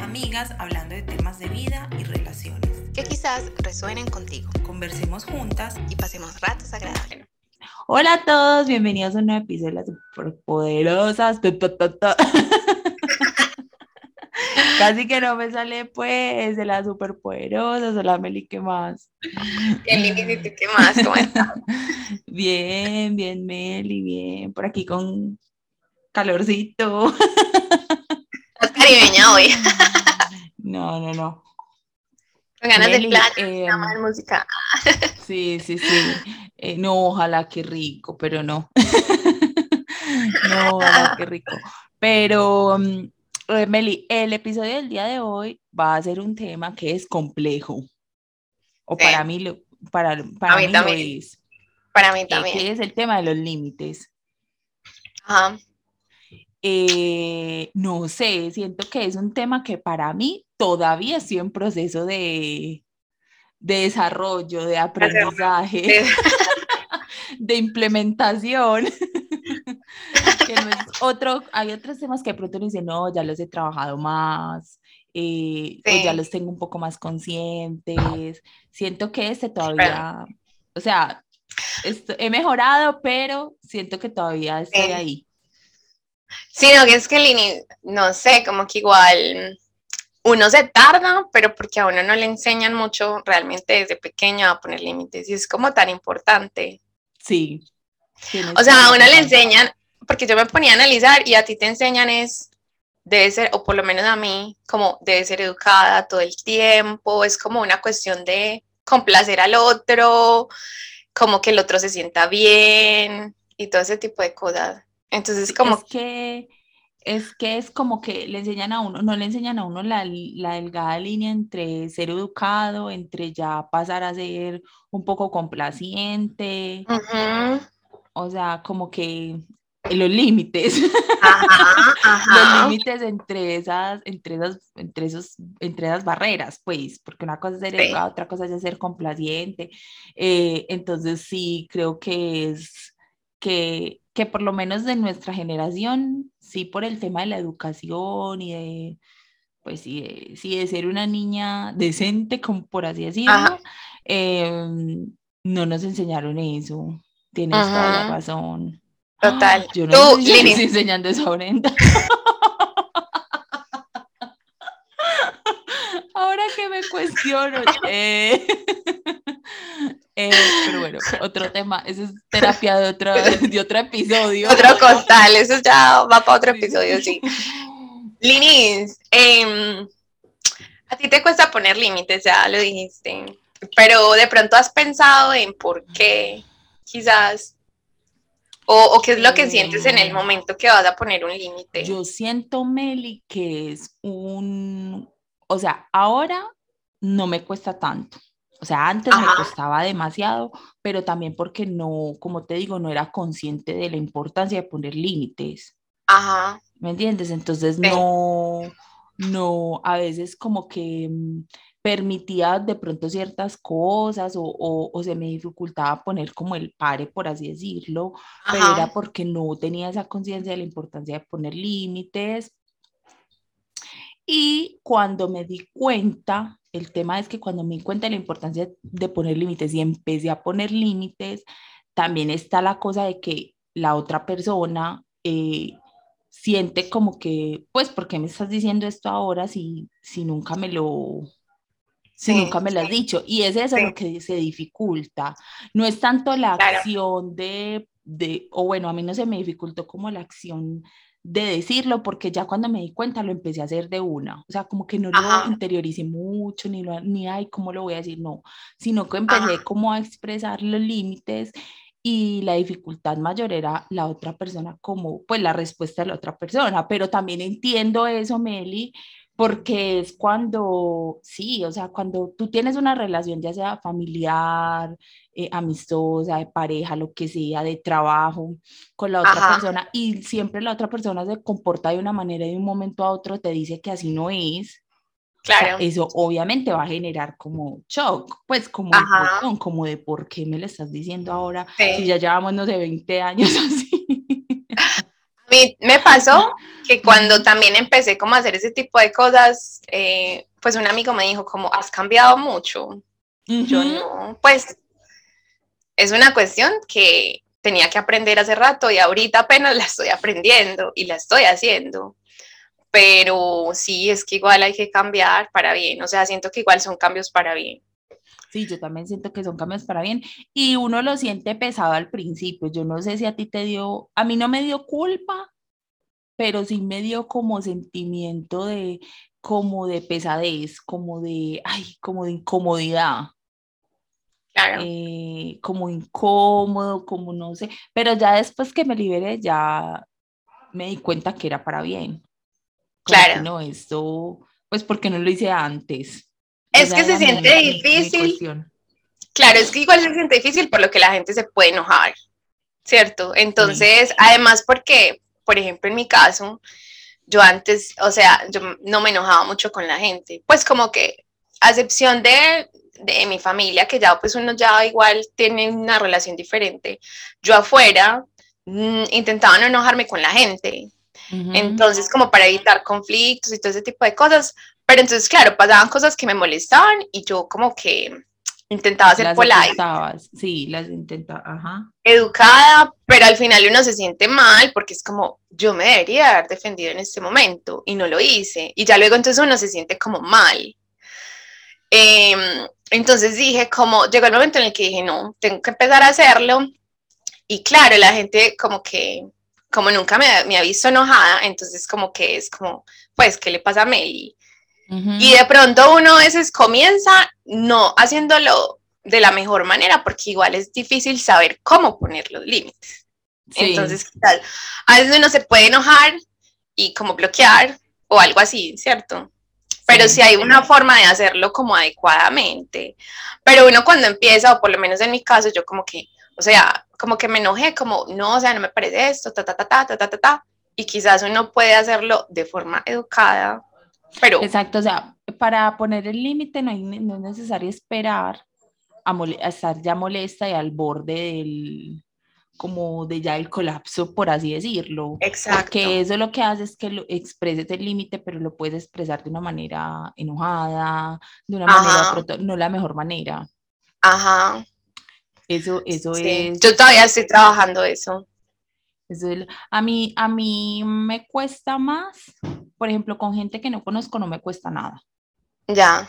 amigas hablando de temas de vida y relaciones. Que quizás resuenen contigo. Conversemos juntas y pasemos ratos agradables. Hola a todos, bienvenidos a un nuevo episodio de las superpoderosas. Casi que no me sale pues de las superpoderosas, hola Meli, ¿qué más? Bien, ¿qué más? ¿Cómo estás? Bien, bien Meli, bien, por aquí con calorcito. Caribeña hoy. No, no, no. Con ganas de playa, eh, de música. Sí, sí, sí. Eh, no, ojalá qué rico, pero no. no, ojalá qué rico. Pero, mm, eh, Meli, el episodio del día de hoy va a ser un tema que es complejo. O para mí, lo, para, para mí, también. es. Para mí también. Que es el tema de los límites. Ajá. Eh, no sé, siento que es un tema que para mí todavía estoy en proceso de, de desarrollo, de aprendizaje, de implementación. otro, hay otros temas que de pronto uno dice, no, ya los he trabajado más, eh, o ya los tengo un poco más conscientes. Siento que este todavía, o sea, he mejorado, pero siento que todavía estoy ahí. Sí, no, que es que Lini, no sé, como que igual uno se tarda, pero porque a uno no le enseñan mucho realmente desde pequeño a poner límites y es como tan importante. Sí. O sea, a uno le enseñan, porque yo me ponía a analizar y a ti te enseñan es, debe ser, o por lo menos a mí, como debe ser educada todo el tiempo, es como una cuestión de complacer al otro, como que el otro se sienta bien y todo ese tipo de cosas. Entonces, como... Es que, es que es como que le enseñan a uno, no le enseñan a uno la, la delgada línea entre ser educado, entre ya pasar a ser un poco complaciente. O sea, como que los límites, los límites entre esas, entre esas, entre esos, entre esas barreras, pues, porque una cosa es ser educado, otra cosa es ser complaciente. Eh, entonces sí, creo que es que que por lo menos de nuestra generación, sí por el tema de la educación y de, pues sí, de, sí, de ser una niña decente, como por así decirlo, em, no nos enseñaron eso. Tienes toda la razón. Total. Yo no Tú, estoy enseñando eso ahorita. Ahora que me cuestiono. Eh. Eh, pero bueno, otro tema, eso es terapia de otro, de otro episodio. Otro costal, eso ya va para otro episodio, sí. Linis, em, a ti te cuesta poner límites, ya lo dijiste, pero de pronto has pensado en por qué, quizás, o, qué es lo que sientes en el momento que vas a poner un límite. Yo siento, Meli, que es un, o sea, ahora no me cuesta tanto o sea, antes me costaba demasiado, pero también porque no, como te digo, no era consciente de la importancia de poner límites. Ajá. ¿Me entiendes? Entonces no, no, a veces como que mm, permitía de pronto ciertas cosas o, o, se me dificultaba poner como el pare, por así decirlo, pero era porque no tenía esa conciencia de la importancia de poner límites. Y cuando me di cuenta el tema es que cuando me di cuenta de la importancia de poner límites y empecé a poner límites, también está la cosa de que la otra persona eh, siente como que, pues, ¿por qué me estás diciendo esto ahora si, si nunca me lo... Si nunca me lo has dicho. Y es eso lo que se dificulta. No es tanto la acción de, de, o bueno, a mí no se me dificultó como la acción de decirlo, porque ya cuando me di cuenta lo empecé a hacer de una, o sea, como que no lo interioricé mucho, ni, lo, ni, ay, ¿cómo lo voy a decir? No, sino que empecé como a expresar los límites y la dificultad mayor era la otra persona, como pues la respuesta de la otra persona, pero también entiendo eso, Meli, porque es cuando, sí, o sea, cuando tú tienes una relación, ya sea familiar, eh, amistosa, de pareja, lo que sea, de trabajo con la otra persona, y siempre la otra persona se comporta de una manera y de un momento a otro te dice que así no es. Claro. eso obviamente va a generar como shock, pues como, como de por qué me lo estás diciendo ahora, si ya llevamos, no sé, 20 años así. A mí me pasó que cuando también empecé como a hacer ese tipo de cosas, eh, pues un amigo me dijo como, has cambiado mucho. Yo no, pues es una cuestión que tenía que aprender hace rato y ahorita apenas la estoy aprendiendo y la estoy haciendo. Pero sí, es que igual hay que cambiar para bien, o sea, siento que igual son cambios para bien. Sí, yo también siento que son cambios para bien y uno lo siente pesado al principio. Yo no sé si a ti te dio, a mí no me dio culpa, pero sí me dio como sentimiento de, como de pesadez, como de, ay, como de incomodidad. Claro. Eh, como incómodo, como no sé, pero ya después que me liberé ya me di cuenta que era para bien. claro. No, esto, pues porque no lo hice antes. Es que se siente difícil. claro, es que igual se siente difícil por lo que la gente se puede enojar, ¿cierto? Entonces, además porque, por ejemplo, en mi caso, yo antes, o sea, yo no me enojaba mucho con la gente, pues como que, a excepción de, de mi familia, que ya pues uno ya igual tiene una relación diferente, yo afuera mm, intentaba no enojarme con la gente, Entonces, como para evitar conflictos y todo ese tipo de cosas, pero entonces, claro, pasaban cosas que me molestaban y yo como que intentaba ser las polite. Sí, las intentaba, ajá. Educada, pero al final uno se siente mal porque es como, yo me debería haber defendido en este momento y no lo hice. Y ya luego entonces uno se siente como mal. Em, entonces dije, como, llegó el momento en el que dije, no, tengo que empezar a hacerlo. Y claro, la gente como que, como nunca me, me ha visto enojada, entonces como que es como, pues, ¿qué le pasa a Meli? Y de pronto uno a veces comienza no haciéndolo de la mejor manera, porque igual es difícil saber cómo poner los límites. Entonces, tal? A veces uno se puede enojar y como bloquear o algo así, ¿cierto? Pero si hay una forma de hacerlo como adecuadamente. Pero uno cuando empieza, o por lo menos en mi caso, yo como que, o sea, como que me enojé, como, no, o sea, no me parece esto, ta, ta, ta, ta, ta, ta, ta, ta. Y quizás uno puede hacerlo de forma educada pero... Exacto, o sea, para poner el límite no, no, es necesario esperar a, estar ya molesta y al borde del como de ya el colapso, por así decirlo. Exacto. Porque eso lo que hace es que lo expreses el límite, pero lo puedes expresar de una manera enojada, de una manera, no la mejor manera. Ajá. Eso, eso es. Yo todavía estoy trabajando eso. Eso a, mí, a mí me cuesta más por ejemplo, con gente que no conozco no me cuesta nada. Ya.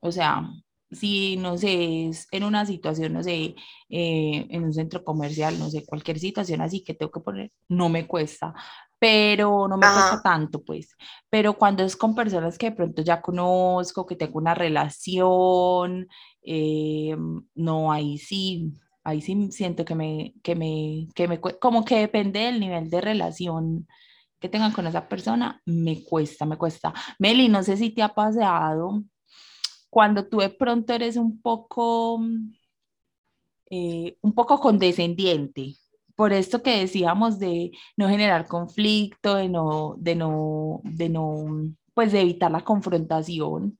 O sea, si, no sé, es en una situación, no sé, eh, en un centro comercial, no sé, cualquier situación así que tengo que poner, no me cuesta, pero no me cuesta tanto, pues. Pero cuando es con personas que de pronto ya conozco, que tengo una relación, eh, no, ahí sí, ahí sí siento que me, que me, que me, como que depende del nivel de relación que tengan con esa persona, me cuesta, me cuesta. Meli, no sé si te ha pasado cuando tú de pronto eres un poco, eh, un poco condescendiente, por esto que decíamos de no generar conflicto, de no, de no, de no, pues de evitar la confrontación.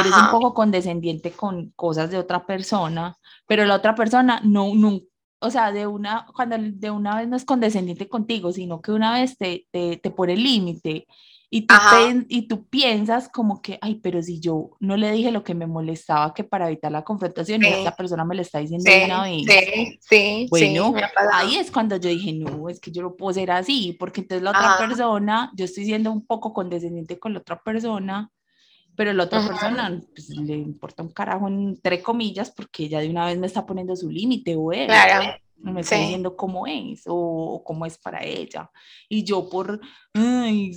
Eres un poco condescendiente con cosas de otra persona, pero la otra persona no, nunca o sea, de una, cuando de una vez no es condescendiente contigo, sino que una vez te, te, te pone límite y tú, y tú piensas como que, ay, pero si yo no le dije lo que me molestaba, que para evitar la confrontación, y esta persona me lo está diciendo de una vez. Sí, sí, bueno, ahí es cuando yo dije, no, es que yo no puedo ser así, porque entonces la otra persona, yo estoy siendo un poco condescendiente con la otra persona, pero la otra persona pues, le importa un carajo entre comillas porque ella de una vez me está poniendo su límite o él. Claro. Me está diciendo cómo es o, cómo es para ella. Y yo por... Ay.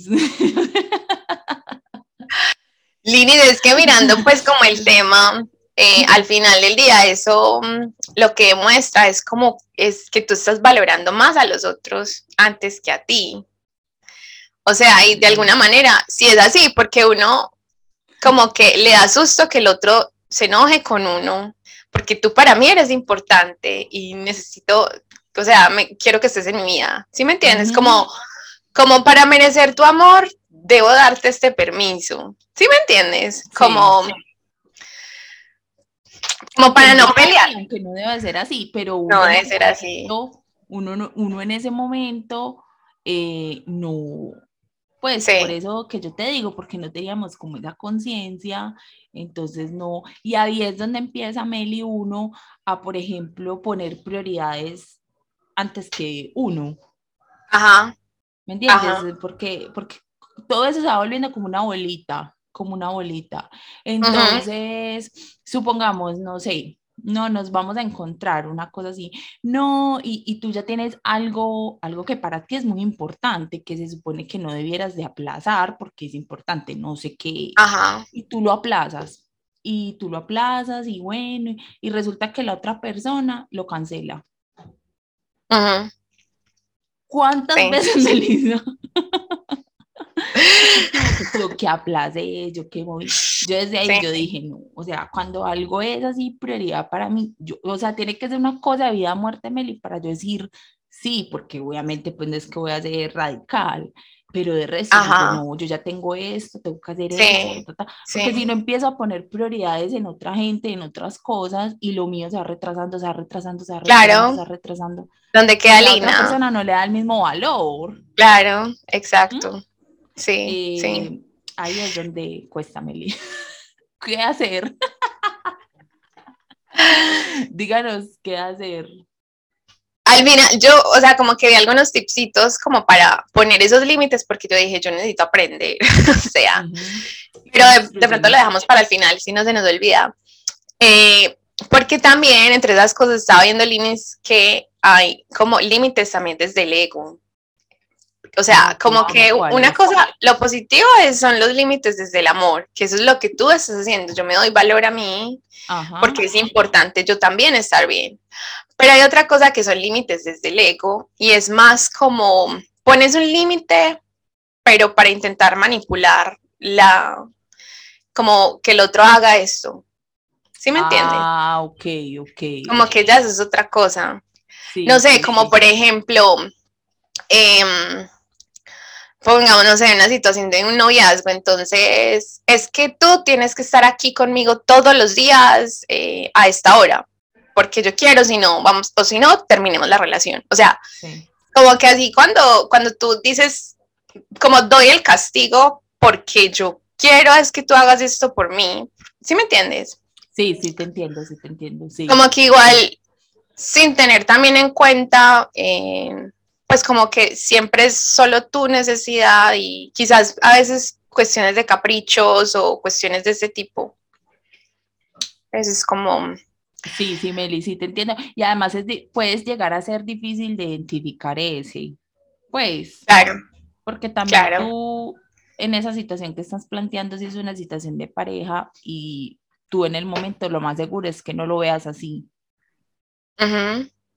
Lini, es que mirando pues como el tema, eh, al final del día eso mm, lo que demuestra es como es que tú estás valorando más a los otros antes que a ti. O sea, y de alguna manera, si es así, porque uno como que le da susto que el otro se enoje con uno, porque tú para mí eres importante y necesito, o sea, me, quiero que estés en mi vida, ¿sí me entiendes? Como, como para merecer tu amor, debo darte este permiso, ¿sí me entiendes? Como... Como para no pelear. Aunque no debe ser así, pero uno no debe ser así. Uno, uno en ese momento eh, no, pues por eso que yo te digo, porque no teníamos como esa conciencia, entonces no, y ahí es donde empieza Meli uno a, por ejemplo, poner prioridades antes que uno. Ajá. ¿Me entiendes? Porque, porque todo eso se va volviendo como una bolita, como una bolita. Entonces, supongamos, no sé, no nos vamos a encontrar una cosa así, no, y, y, tú ya tienes algo, algo que para ti es muy importante, que se supone que no debieras de aplazar porque es importante, no sé qué, Ajá. y tú lo aplazas, y tú lo aplazas, y bueno, y, resulta que la otra persona lo cancela. Ajá. ¿Cuántas veces, Melissa? yo que aplace, yo que voy. Yo desde ahí yo dije, no, o sea, cuando algo es así prioridad para mí, yo, o sea, tiene que ser una cosa de vida, muerte, Meli, para yo decir sí, porque obviamente pues no es que voy a ser radical, pero de resto, no, yo ya tengo esto, tengo que hacer esto, porque si no empiezo a poner prioridades en otra gente, en otras cosas, y lo mío se va retrasando, se va retrasando, se va retrasando, se va retrasando. Donde queda la otra persona no le da el mismo valor. Claro, exacto. Sí, sí. Eh, ahí es donde cuesta, Meli. ¿Qué hacer? Díganos qué hacer. Al final, yo, o sea, como que vi algunos tipsitos como para poner esos límites, porque yo dije, yo necesito aprender, o sea, pero de, pronto lo dejamos para el final, si no se nos olvida. Eh, porque también entre esas cosas estaba viendo límites que hay como límites también desde el ego. O sea, como que una cosa, lo positivo es, son los límites desde el amor, que eso es lo que tú estás haciendo. Yo me doy valor a mí porque es importante yo también estar bien. Pero hay otra cosa que son límites desde el ego y es más como pones un límite, pero para intentar manipular la, como que el otro haga esto. ¿Sí me entiendes? Ah, ok, ok. Como que ya eso es otra cosa. no sé, como por ejemplo, eh, pongámonos en una situación de un noviazgo, entonces es que tú tienes que estar aquí conmigo todos los días eh, a esta hora, porque yo quiero, si no, vamos, o si no, terminemos la relación. O sea, como que así cuando, cuando tú dices, como doy el castigo porque yo quiero es que tú hagas esto por mí, ¿sí me entiendes? Sí, sí, te entiendo, sí, te entiendo, sí. Como que igual, sin tener también en cuenta... Eh, pues como que siempre es solo tu necesidad y quizás a veces cuestiones de caprichos o cuestiones de ese tipo. Eso es como... Sí, sí, Meli, sí, te entiendo. Y además es puedes llegar a ser difícil de identificar ese. Pues. Claro. Porque también tú, en esa situación que estás planteando, si es una situación de pareja y tú en el momento lo más seguro es que no lo veas así.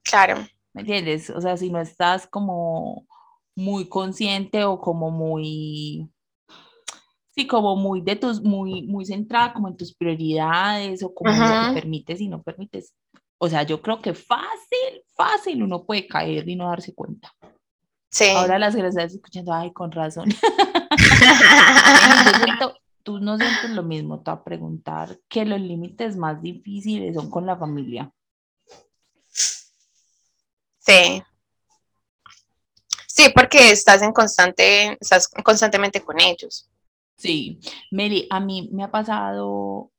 Claro. ¿Me entiendes? O sea, si no estás como muy consciente o como muy, sí, como muy de tus, muy, muy centrada como en tus prioridades o como lo que permites y no permites. O sea, yo creo que fácil, fácil uno puede caer y no darse cuenta. Sí. Ahora las que estás escuchando, ay, con razón. tú no sientes lo mismo, te a preguntar que los límites más difíciles son con la familia. Sí. Sí, porque estás en constante, estás constantemente con ellos. Sí, Meli, a mí me ha pasado,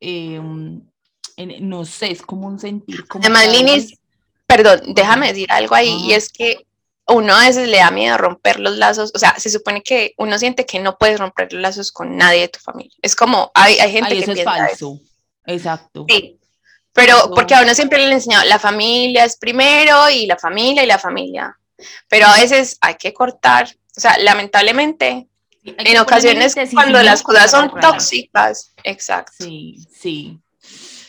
em, no sé, es como un sentir como... Además, Linis, perdón, déjame decir algo ahí, y es que uno a veces le da miedo romper los lazos, o sea, se supone que uno siente que no puedes romper los lazos con nadie de tu familia. Es como, hay, hay gente que eso es falso. Exacto. Sí, pero porque a uno siempre le enseñado, la familia es primero y la familia y la familia. Pero a veces hay que cortar, o sea, lamentablemente, en ocasiones cuando las cosas son tóxicas, exacto. Sí, sí,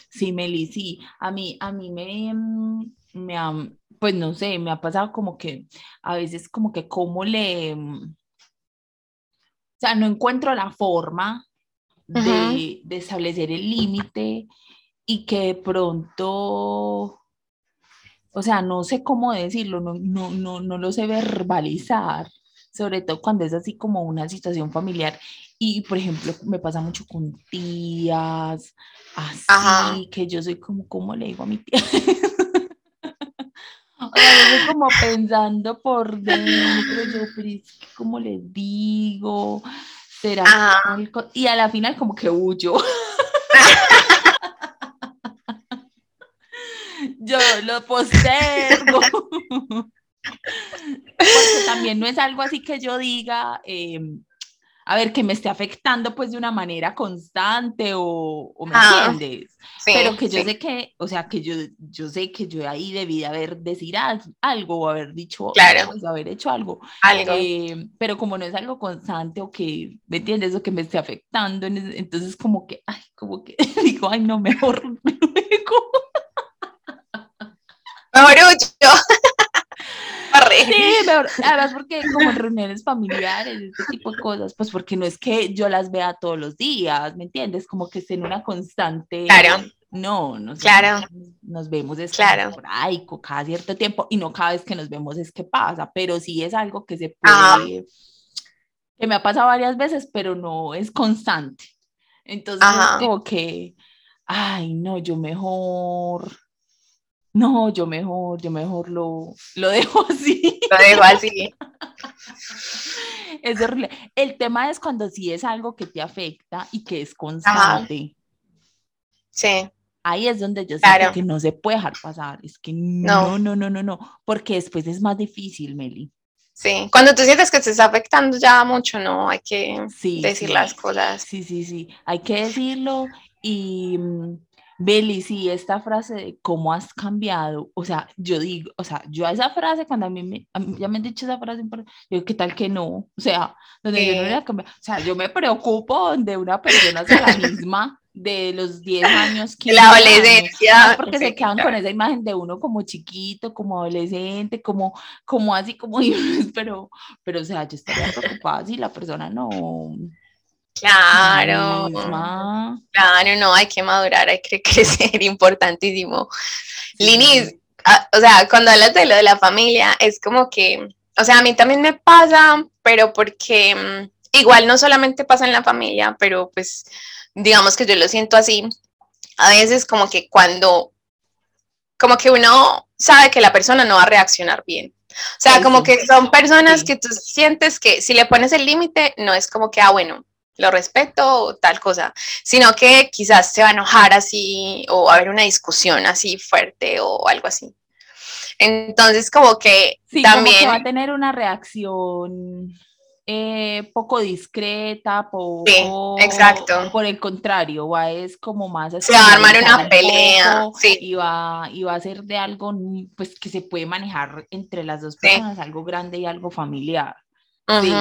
sí, Meli, sí. A mí, a mí me, me ha, pues no sé, me ha pasado como que a veces como que cómo le, o sea, no encuentro la forma de, de establecer el límite y que de pronto, o sea, no sé cómo decirlo, no, no, no, no lo sé verbalizar, sobre todo cuando es así como una situación familiar. Y, por ejemplo, me pasa mucho con tías, así, que yo soy como, ¿cómo le digo a mi tía? Como pensando por dentro, yo, pero es que, ¿cómo les digo? ¿Será Y a la final como que huyo. yo lo postergo. Porque también no es algo así que yo diga, em, a ver, que me esté afectando pues de una manera constante o, me ah, entiendes. Pero que yo sé que, o sea, que yo, yo sé que yo ahí debí de haber decir algo o haber dicho, claro. Pues, haber hecho algo. algo. Eh, pero como no es algo constante o que, ¿me entiendes? O que me esté afectando, entonces como que, ay, como que digo, ay, no, mejor luego. Mejor yo. Sí, además porque como en reuniones familiares, este tipo de cosas, pues porque no es que yo las vea todos los días, ¿me entiendes? Como que esté en una constante... Claro. No, nos, claro. nos vemos es claro. por ahí, cada cierto tiempo, y no cada vez que nos vemos es que pasa, pero sí es algo que se puede, que me ha pasado varias veces, pero no es constante. Entonces es como que, ay, no, yo mejor no, yo mejor, yo mejor lo, lo dejo así. Lo dejo así. Es horrible. El tema es cuando sí es algo que te afecta y que es constante. Sí. Ahí es donde yo siento que no se puede dejar pasar. Es que no, no, no, no, no, porque después es más difícil, Meli. Sí, cuando tú sientes que te está afectando ya mucho, no, hay que decir las cosas. Sí, sí, sí, hay que decirlo y mm, Beli, sí, esta frase de cómo has cambiado, o sea, yo digo, o sea, yo a esa frase, cuando a mí, me, ya me han dicho esa frase, yo digo, ¿qué tal que no? O sea, donde yo no voy a cambiar, o sea, yo me preocupo de una persona sea la misma de los 10 años, que la adolescencia, porque se quedan con esa imagen de uno como chiquito, como adolescente, como, como así, como, pero, pero, o sea, yo estaría preocupada si la persona no, Claro, claro, no, hay que madurar, hay que crecer, importantísimo. Linis, o sea, cuando hablas de lo de la familia, es como que, o sea, a mí también me pasa, pero porque mm, igual no solamente pasa en la familia, pero pues digamos que yo lo siento así, a veces como que cuando, como que uno sabe que la persona no va a reaccionar bien. O sea, como que son personas que tú sientes que si le pones el límite, no es como que, ah, bueno, lo respeto o tal cosa, sino que quizás se va a enojar así o va a haber una discusión así fuerte o algo así. Entonces, como que también... va a tener una reacción eh, poco discreta, poco... exacto. Por el contrario, va es como más... Se va a armar una pelea, sí. Y va, y va a ser de algo pues, que se puede manejar entre las dos personas, algo grande y algo familiar. Sí,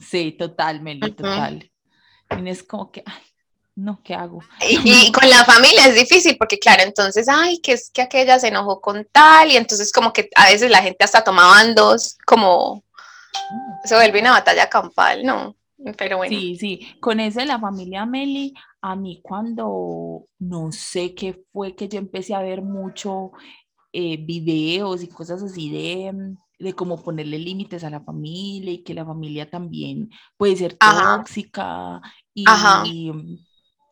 sí, totalmente, total es como que, ay, no, ¿qué hago? Y, con la familia es difícil porque, claro, entonces, ay, que es que aquella se enojó con tal, y entonces como que a veces la gente hasta toma bandos, como se vuelve una batalla campal, ¿no? Pero bueno. Sí, sí, con eso de la familia Meli, a mí cuando no sé qué fue que yo empecé a ver mucho eh, videos y cosas así de de cómo ponerle límites a la familia y que la familia también puede ser tóxica y,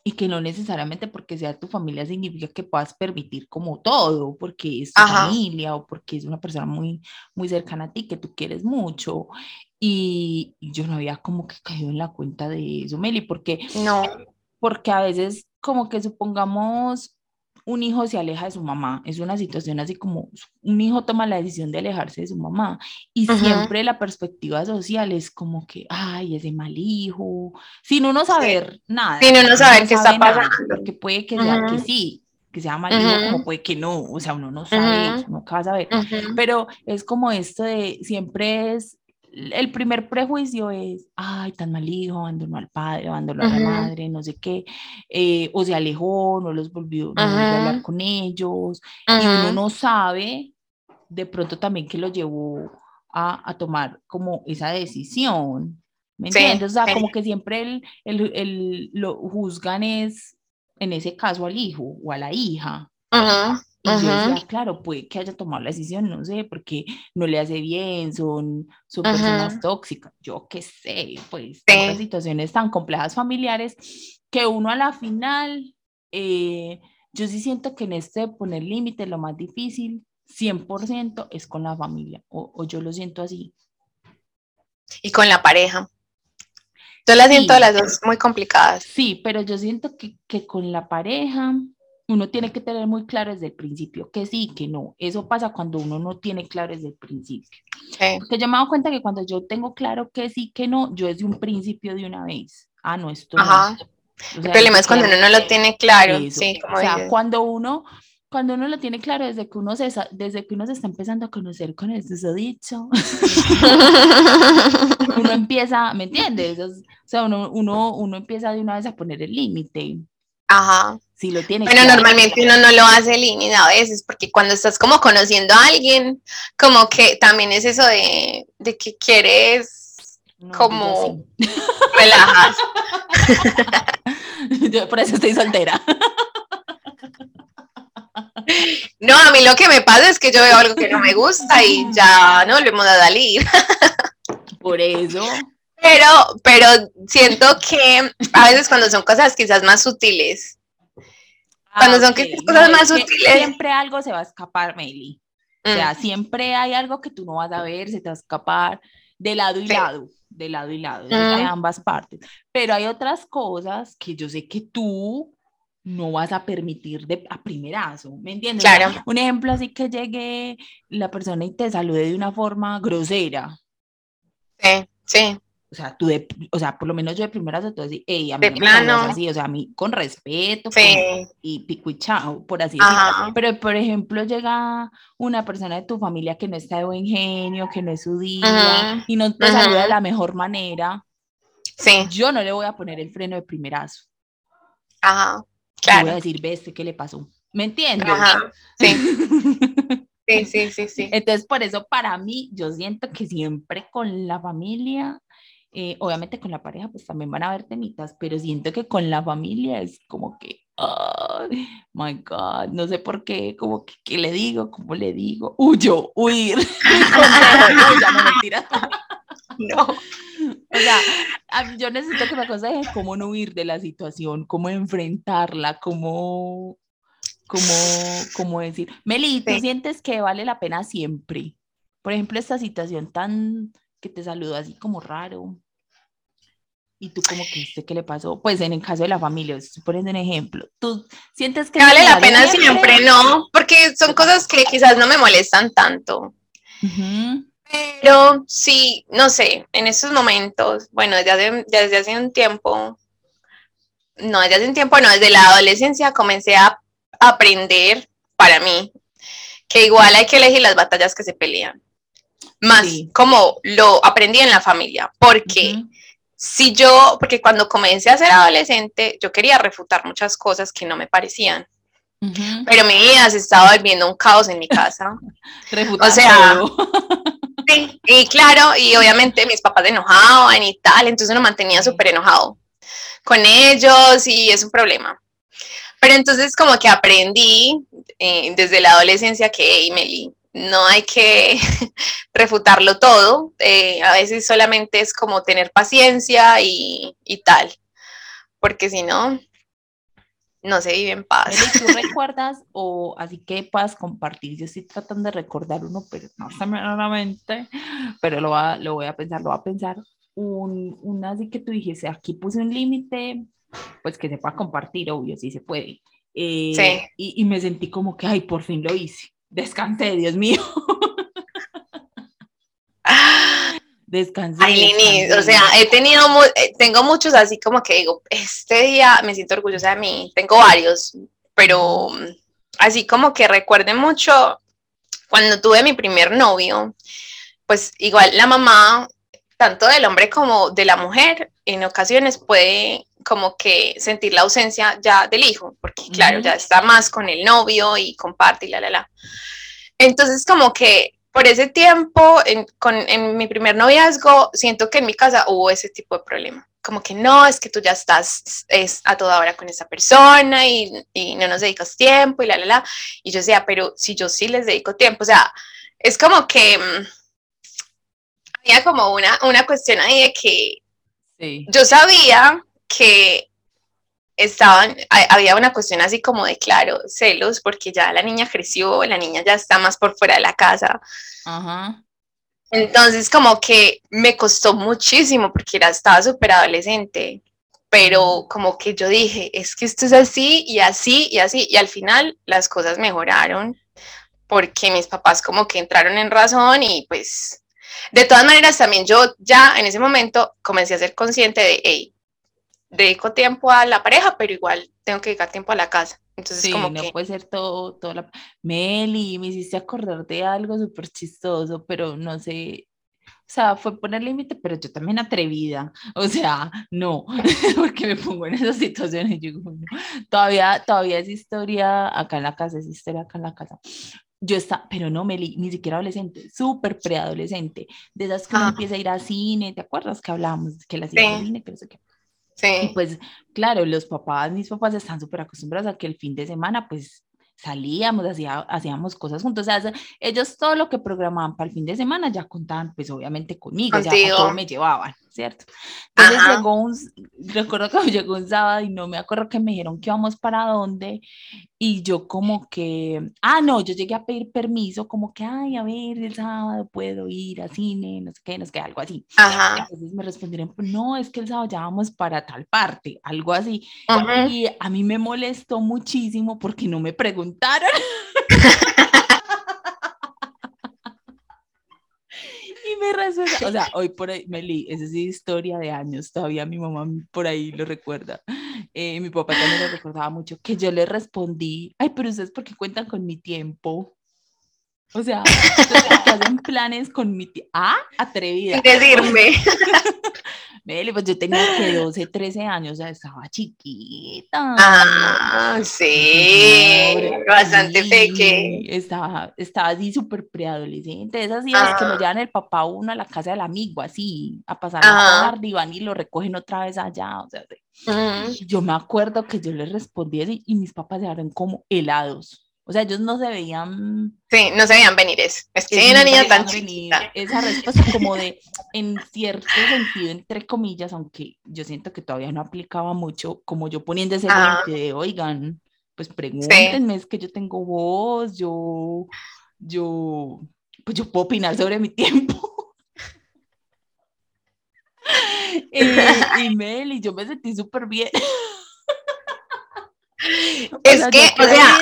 y, que no necesariamente porque sea tu familia significa que puedas permitir como todo, porque es tu familia o porque es una persona muy, muy cercana a ti que tú quieres mucho. Y, yo no había como que caído en la cuenta de eso, Meli, porque, no. porque a veces como que supongamos un hijo se aleja de su mamá. Es una situación así como un hijo toma la decisión de alejarse de su mamá y siempre la perspectiva social es como que, ay, ese mal hijo, sin uno saber nada. Sin uno saber qué está pasando. porque puede que sea que sí, que sea mal hijo, como puede que no, o sea, uno no sabe, uno acaba de saber. Pero es como esto de siempre es el primer prejuicio es, ay, tan mal hijo, abandonó al padre, abandonó a la madre, no sé qué, eh, o se alejó, no los volvió, a hablar con ellos, y uno no sabe de pronto también que lo llevó a, tomar como esa decisión, ¿me entiendes? O sea, como que siempre el, el, el, lo juzgan es, en ese caso, al hijo o a la hija. Y yo decía, claro, puede que haya tomado la decisión, no sé, porque no le hace bien, son, son personas tóxicas, yo qué sé, pues, sí. situaciones tan complejas familiares que uno a la final, eh, yo sí siento que en este poner límites lo más difícil 100% es con la familia, o, o, yo lo siento así. Y con la pareja. Yo las siento las dos muy complicadas. Sí, pero yo siento que, que con la pareja uno tiene que tener muy claro desde el principio que sí, que no. Eso pasa cuando uno no tiene claro desde el principio. Porque yo me he dado cuenta que cuando yo tengo claro que sí, que no, yo desde un principio de una vez. Ah, no, esto Ajá. el problema es cuando uno no lo tiene claro. Sí, o sea, cuando uno cuando uno lo tiene claro desde que uno se, desde que uno se está empezando a conocer con el dicho, uno empieza, ¿me entiendes? O sea, uno, uno, uno empieza de una vez a poner el límite. Ajá. Si lo tiene Pero normalmente uno no lo hace límite a veces, porque cuando estás como conociendo a alguien, como que también es eso de, de que quieres como relajas. por eso estoy soltera. No, a mí lo que me pasa es que yo veo algo que no me gusta y ya no le hemos dado a ir. Por eso. Pero, pero siento que a veces cuando son cosas quizás más sutiles. Cuando ah, son cosas más sutiles. Siempre algo se va a escapar, Meli. O sea, mm. siempre hay algo que tú no vas a ver, se te va a escapar de lado y lado, de lado y lado, de mm. ambas partes. Pero hay otras cosas que yo sé que tú no vas a permitir de a primerazo, ¿me entiendes? Claro. Un ejemplo así que llegue la persona y te salude de una forma grosera. Sí, sí. O sea, tú de, o sea, por lo menos yo de primerazo te decir, hey, a mí me así, o sea, a mí con respeto y pico y chao, por así decirlo. Pero, por ejemplo, llega una persona de tu familia que no está de buen genio, que no es su día y no te saluda de la mejor manera. Sí. Yo no le voy a poner el freno de primerazo. Ajá. Claro. voy a decir, ve, este, ¿qué le pasó? ¿Me entiendes? Sí. sí, sí, sí, Entonces, por eso para mí, yo siento que siempre con la familia, eh, obviamente con la pareja, pues también van a haber temitas, pero siento que con la familia es como que, oh, my God, no sé por qué, como que, ¿qué le digo? ¿Cómo le digo? Huyo, huir. ya no mentira. no. O sea, yo necesito que me aconsejen cómo no huir de la situación, cómo enfrentarla, cómo, cómo, cómo decir. Meli, ¿tú sientes que vale la pena siempre? Por ejemplo, esta situación tan que te saludo así como raro. Y tú como que este, ¿qué le pasó? Pues en el caso de la familia, pones un ejemplo. ¿Tú sientes que... Vale la pena siempre? no, porque son cosas que quizás no me molestan tanto. Pero sí, no sé, en esos momentos, bueno, desde hace, desde hace un tiempo, no, desde hace un tiempo, no, desde la adolescencia comencé a aprender para mí que igual hay que elegir las batallas que se pelean. Más como lo aprendí en la familia, porque si yo, porque cuando comencé a ser adolescente, yo quería refutar muchas cosas que no me parecían. Pero mi vida se estaba volviendo un caos en mi casa. o sea, y claro, y obviamente mis papás enojaban y tal, entonces me mantenía súper enojado con ellos y es un problema. Pero entonces como que aprendí eh, desde la adolescencia que, hey, no hay que refutarlo todo, eh, a veces solamente es como tener paciencia y, y tal, porque si no, no se vive en paz. ¿Tú recuerdas o así que puedas compartir? Yo estoy tratando de recordar uno, pero no se me mente, pero lo, va, lo voy a pensar, lo voy a pensar. Un, un así que tú dijiste, aquí puse un límite, pues que se pueda compartir, obvio, sí se puede. Eh, sí. y, y me sentí como que, ay, por fin lo hice. Descansé, Dios mío. descansé. Ay, o sea, he tenido, eh, tengo muchos así como que digo, este día me siento orgullosa de mí, tengo varios, pero mm, así como que recuerde mucho cuando tuve mi primer novio, pues igual la mamá, tanto del hombre como de la mujer, en ocasiones puede como que sentir la ausencia ya del hijo, porque claro, ya está más con el novio y comparte y la, la, la. Entonces como que por ese tiempo, en, con, en mi primer noviazgo, siento que en mi casa hubo ese tipo de problema. Como que no, es que tú ya estás es, a toda hora con esa persona y, y, no nos dedicas tiempo y la, la, la. Y yo decía, pero si yo sí les dedico tiempo, o sea, es como que mm, había como una, una cuestión ahí de que yo sabía que estaban, había una cuestión así como de, claro, celos, porque ya la niña creció, la niña ya está más por fuera de la casa. Ajá. Entonces, como que me costó muchísimo porque era, estaba súper adolescente, pero como que yo dije, es que esto es así y así y así, y al final las cosas mejoraron porque mis papás como que entraron en razón y pues, de todas maneras, también yo ya en ese momento comencé a ser consciente de, hey, dedico tiempo a la pareja, pero igual tengo que dedicar tiempo a la casa. Entonces, sí, como no que... puede ser todo, todo la... Meli, me hiciste acordar de algo súper chistoso, pero no sé, o sea, fue poner límite, pero yo también atrevida, o sea, no, porque me pongo en esas situaciones, yo no. todavía, todavía es historia acá en la casa, es historia acá en la casa. Yo está, pero no, Meli, ni siquiera adolescente, súper preadolescente, de esas que uno Ah. empieza a ir al cine, ¿te acuerdas que hablábamos? Que las iba Sí. al cine, que no sé qué. Y Sí, pues, claro, los papás, mis papás están súper acostumbrados a que el fin de semana, pues, salíamos, hacía, hacíamos cosas juntos. O sea, ellos todo lo que programaban para el fin de semana ya contaban, pues, obviamente conmigo, ya Contigo. todo me llevaban, ¿cierto? Entonces Ajá. llegó un, recuerdo que llegó un sábado y no me acuerdo que me dijeron que íbamos para dónde y yo como que, ah, no, yo llegué a pedir permiso, como que, ay, a ver, el sábado puedo ir a cine, no sé qué, no sé qué, algo así. ajá. Entonces me respondieron, no, es que el sábado ya vamos para tal parte, algo así. ujú. Y a mí me molestó muchísimo porque no me preguntaron. y me o sea, hoy por ahí, Meli, esa es historia de años, todavía mi mamá por ahí lo recuerda. Eh, mi papá también lo recordaba mucho, que yo le respondí, ay, pero ustedes por qué cuentan con mi tiempo. O sea, hacen planes con mi tiempo. Ah, atrevida. Sin decirme. Meli, pues yo tenía que 12, 13 años, o sea, estaba chiquita. Ah, sí, bastante sí, peque. Estaba, estaba así súper preadolescente, esas ideas que lo Ah. llevan el papá uno a la casa del amigo, así, a pasar Ajá. la tarde y van y lo recogen otra vez allá, o sea, sí. Y yo me acuerdo que yo les respondí así y mis papás se quedaron como helados. O sea, ellos no se veían Sí, no se veían venir eso. Es que una niña tan chiquita. Esa respuesta como de, en cierto sentido, entre comillas, aunque yo siento que todavía no aplicaba mucho, como yo poniendo ese de, oigan, pues pregúntenme, es que yo tengo voz, yo, yo, pues yo puedo opinar sobre mi tiempo. Eh, y Mel, y yo me sentí súper bien. Es que, o sea,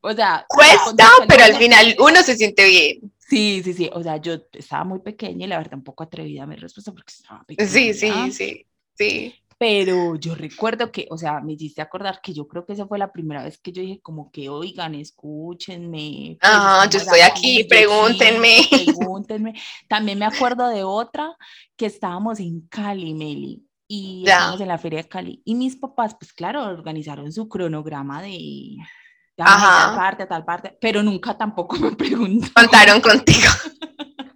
o sea, Cuesta, pero al final uno se siente bien. Sí, sí, sí. O sea, yo estaba muy pequeña y la verdad un poco atrevida a mi respuesta porque estaba pequeña. Sí, sí, sí, sí. Pero yo recuerdo que, o sea, me hiciste acordar que yo creo que esa fue la primera vez que yo dije como que, oigan, escúchenme. pues, Ajá, yo estoy aquí, pregúntenme. pregúntenme. También me acuerdo de otra que estábamos en Cali, Meli, y Ya. estábamos en la feria de Cali. Y mis papás, pues claro, organizaron su cronograma de... "Ay, Ajá. tal parte, tal parte, pero nunca tampoco me preguntaron. Contaron contigo.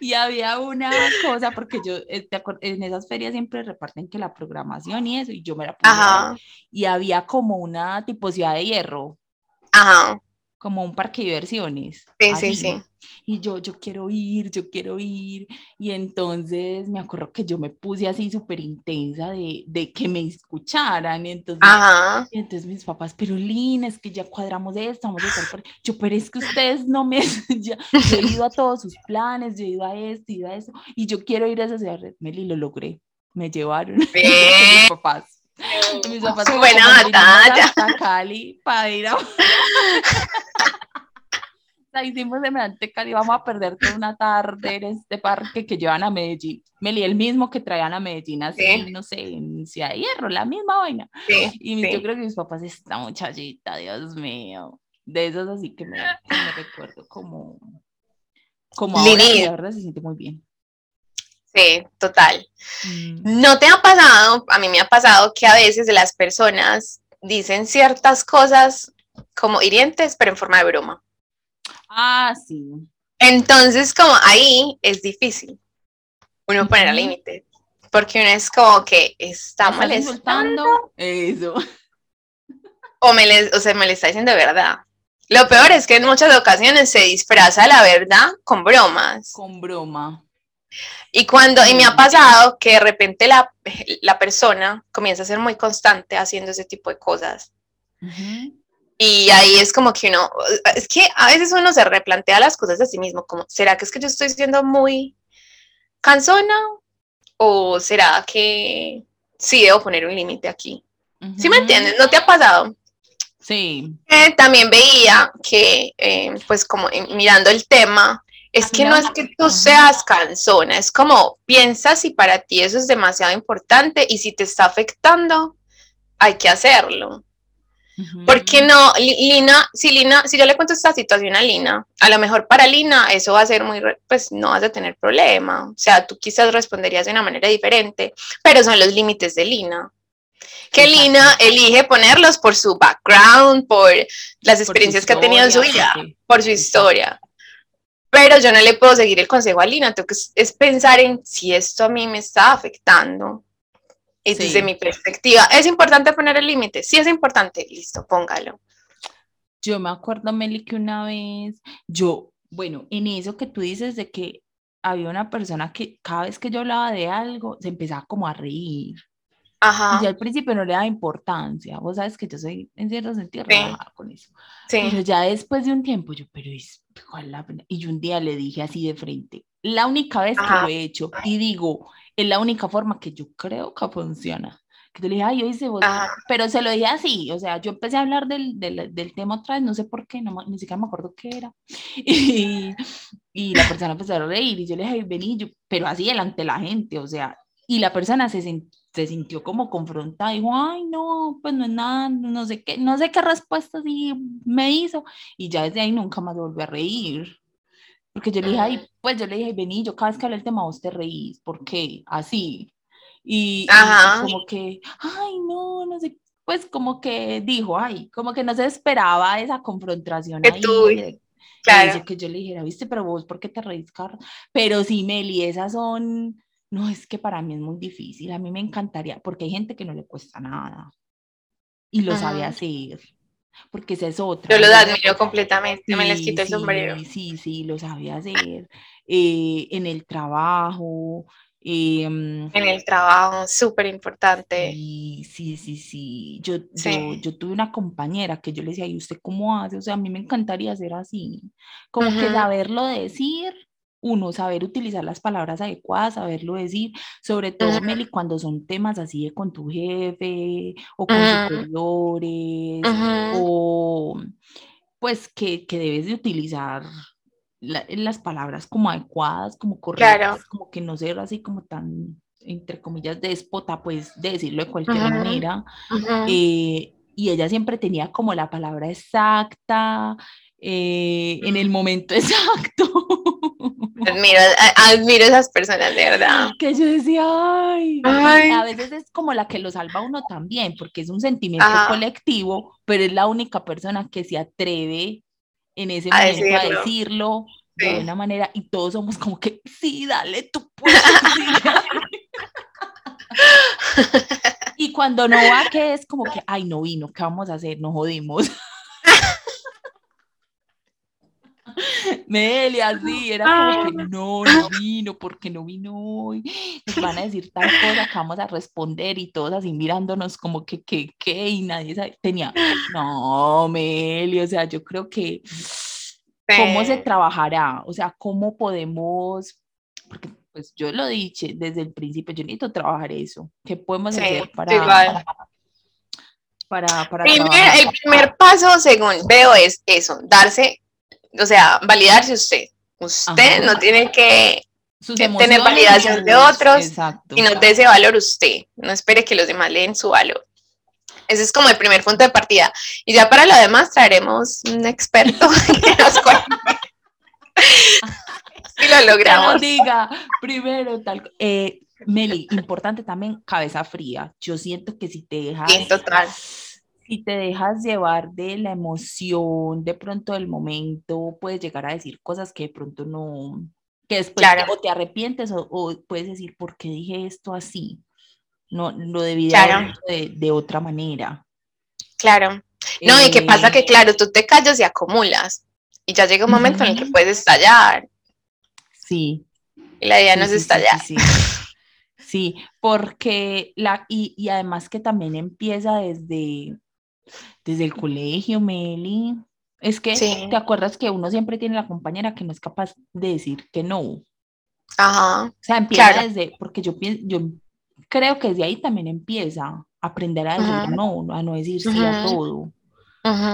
Y había una cosa, porque yo, eh, en esas ferias siempre reparten que la programación y eso, y yo me la puse y había como una tipo ciudad de hierro, ajá. Como un parque de diversiones. Sí, sí, así. sí. Y yo, yo quiero ir, yo quiero ir. Y entonces me acuerdo que yo me puse así súper intensa de, de que me escucharan. Y entonces, Ajá. y entonces mis papás, pero Lina, es que ya cuadramos esto, vamos a estar por-". Yo, pero es que ustedes no me... ya- yo he ido a todos sus planes, yo he ido a esto, he ido a eso, y yo quiero ir a esa ciudad. Meli, lo logré. Me llevaron. mis papás. Mis papás como, Buena "Como vinimos batalla. hasta Cali para ir a... Sea, hicimos semejante Cali, vamos a perder toda una tarde en este parque que llevan a Medellín. Meli, el mismo que traían a Medellín, así, Sí. no sé, en Ciudad de Hierro, la misma vaina. Sí, Y sí. yo creo que mis papás, esta muchachita, Dios mío, de esos así que me, que me recuerdo como, como ahora, la verdad se siente muy bien. Sí, total. Mm, ¿No te ha pasado? A mí me ha pasado que a veces las personas dicen ciertas cosas como hirientes, pero en forma de broma. Ah, sí. Entonces, como ahí es difícil uno poner Ujú. límite, porque uno es como que está ¿Me estás molestando? Eso. o, me le, o sea, me le está diciendo de verdad. Lo peor es que en muchas ocasiones se disfraza la verdad con bromas. Con broma. Y cuando, y me ha pasado que de repente la, la persona comienza a ser muy constante haciendo ese tipo de cosas. Y ahí es como que uno, es que a veces uno se replantea las cosas de sí mismo, como, ¿será que es que yo estoy siendo muy cansona? ¿O será que sí debo poner un límite aquí? ¿Sí me entiendes? ¿No te ha pasado? Sí. Eh, también veía que, eh, pues como mirando el tema, es que no es que tú seas cansona, es como piensas si para ti eso es demasiado importante y si te está afectando, hay que hacerlo. Porque no, Lina, si Lina, si yo le cuento esta situación a Lina, a lo mejor para Lina eso va a ser muy, pues no vas a tener problema. O sea, tú quizás responderías de una manera diferente, pero son los límites de Lina. Que Lina elige ponerlos por su background, por las experiencias que ha tenido en su vida, por su historia. Pero yo no le puedo seguir el consejo a Lina, tengo que es pensar en si esto a mí me está afectando y desde mi perspectiva, ¿es importante poner el límite? Sí es importante, listo, póngalo. Yo me acuerdo, Meli, que una vez, yo, bueno, en eso que tú dices de que había una persona que cada vez que yo hablaba de algo, se empezaba como a reír. Ajá. Y al principio no le daba importancia. Vos sabes que yo soy en cierto sentido sí. con eso. Sí. Pero ya después de un tiempo, yo, pero es, ¿cuál la pena? Y yo un día le dije así de frente, la única vez que lo he hecho, y digo, es la única forma que yo creo que funciona. Que te le dije, ay, yo hice vos, pero se lo dije así, o sea, yo empecé a hablar del, del, del tema otra vez, no sé por qué, no, ni siquiera me acuerdo qué era. Y, y la persona empezó a reír y yo le dije, vení, yo, pero así delante de la gente, o sea, y la persona se, se sintió como confrontada, dijo, ay, no, pues no es nada, no sé qué, no sé qué respuesta sí me hizo, y ya desde ahí nunca más volvió a reír. Porque yo le dije, ay, pues yo le dije, vení, yo cada vez que hablé el tema vos te reís, ¿por qué? Así. Y, como que, ay, no, no sé, pues como que dijo, ay, como que no se esperaba esa confrontación que Tú, claro. Que yo le dijera, viste, pero vos, ¿por qué te reís, Carlos? Pero sí, Meli, esas son, no, es que para mí es muy difícil, a mí me encantaría, porque hay gente que no le cuesta nada y lo sabe hacer porque esa es otra. Yo lo admiro completamente, me les quito el sombrero. Sí, sí, lo sabía hacer. Eh, en el trabajo. Em, en el trabajo, súper importante. Sí, sí, sí, sí. Yo, Yo, yo, tuve una compañera que yo le decía, ¿y usted cómo hace? O sea, a mí me encantaría ser así. Como que saberlo decir uno, saber utilizar las palabras adecuadas, saberlo decir, sobre todo, Meli, cuando son temas así de con tu jefe o con superiores, o pues que, que, debes de utilizar las palabras como adecuadas, como correctas, como que no ser así como tan, entre comillas, déspota, pues de decirlo de cualquier manera. Eh, y ella siempre tenía como la palabra exacta, eh, en el momento exacto. Admiro, admiro esas personas, de verdad. Que yo decía, ay, a veces es como la que lo salva uno también, porque es un sentimiento colectivo, pero es la única persona que se atreve en ese momento a decirlo de una manera, y todos somos como que, sí, dale, tú puedes. y cuando no va, que es como que, ay, no vino, ¿qué vamos a hacer? Nos jodimos. Meli, así, era como que no, no vino, porque no vino hoy, nos van a decir tal cosa que vamos a responder y todos así mirándonos como que, que, que, y nadie tenía, no, Meli, o sea, yo creo que, ¿cómo se trabajará? O sea, ¿cómo podemos, porque pues yo lo dije desde el principio, yo necesito trabajar eso, ¿qué podemos hacer para... Para, para el primer paso, según veo, es eso, darse o sea, validarse usted. Usted no tiene que, tener validación de otros y no te ese valor usted. No espere que los demás leen su valor. Ese es como el primer punto de partida. Y ya para lo demás traeremos un experto que nos si lo logramos. diga, primero tal. Eh, Meli, importante también, cabeza fría. Yo siento que si te dejas. Sí, total si te dejas llevar de la emoción, de pronto del momento, puedes llegar a decir cosas que de pronto no, que después o te arrepientes o, puedes decir, ¿por qué dije esto así? No, lo debí de, de, otra manera. Claro. No, y qué pasa que, eh, claro, tú te callas y acumulas. Y ya llega un momento en el que puedes estallar. Sí, Y la idea Sí, no es sí, sí, estallar. Sí, sí. Sí, porque la, y, y además que también empieza desde, desde el colegio, Meli. Es que Sí. te acuerdas que uno siempre tiene la compañera que no es capaz de decir que no. O Ajá. sea, empieza Claro. desde, porque yo pienso, yo creo que desde ahí también empieza a aprender a decir no, a no decir sí a todo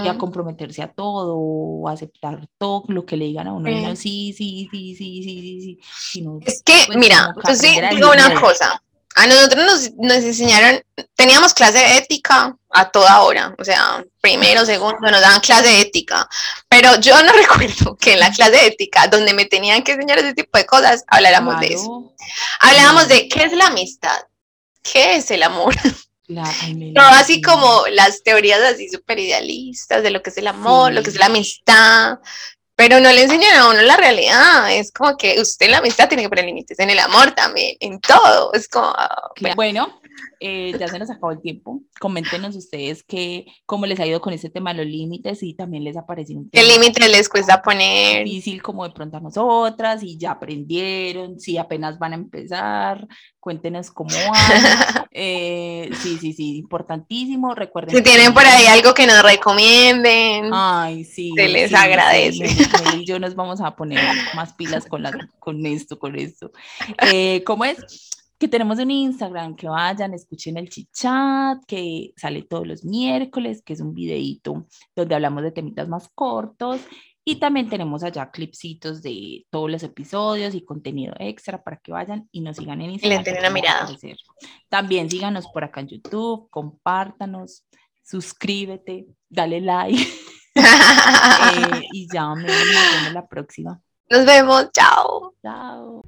y a comprometerse a todo, o a aceptar todo lo que le digan a uno, Sí. sí, sí, sí, sí, sí, sí, sí, sino Es que, pues, mira, yo sí digo una cosa. A nosotros nos, nos enseñaron, teníamos clase de ética a toda hora, o sea, primero, segundo, nos daban clase de ética, pero yo no recuerdo que en la clase de ética, donde me tenían que enseñar ese tipo de cosas, habláramos de eso. Hablábamos de qué es la amistad, qué es el amor, la- así sí. como las teorías así súper idealistas de lo que es el amor, lo que es la amistad, pero no le enseñan a uno la realidad, es como que usted en la amistad tiene que poner límites, en el amor también, en todo, es como, ah, Cla- Bueno, eh, ya se nos acabó el tiempo. Coméntenos ustedes que, cómo les ha ido con este tema de los límites y también les ha parecido un qué límites les cuesta poner, difícil como de pronto a nosotras y ya aprendieron, si apenas van a empezar, cuéntenos cómo van. Eh, sí, sí, sí, importantísimo. Recuerden si tienen por ahí algo que nos recomienden, Ay, sí. Se les sí, agradece. sí, y yo nos vamos a poner más pilas con, la, con esto, con esto. Eh, ¿Cómo es? Que tenemos un Instagram, que vayan, escuchen el chichat, que sale todos los miércoles, que es un videíto donde hablamos de temitas más cortos. Y también tenemos allá clipsitos de todos los episodios y contenido extra para que vayan y nos sigan en Instagram. den una mirada. También síganos por acá en YouTube, compártanos, suscríbete, dale like. Eh, y ya me nos vemos la próxima. nos vemos, chao. Chao.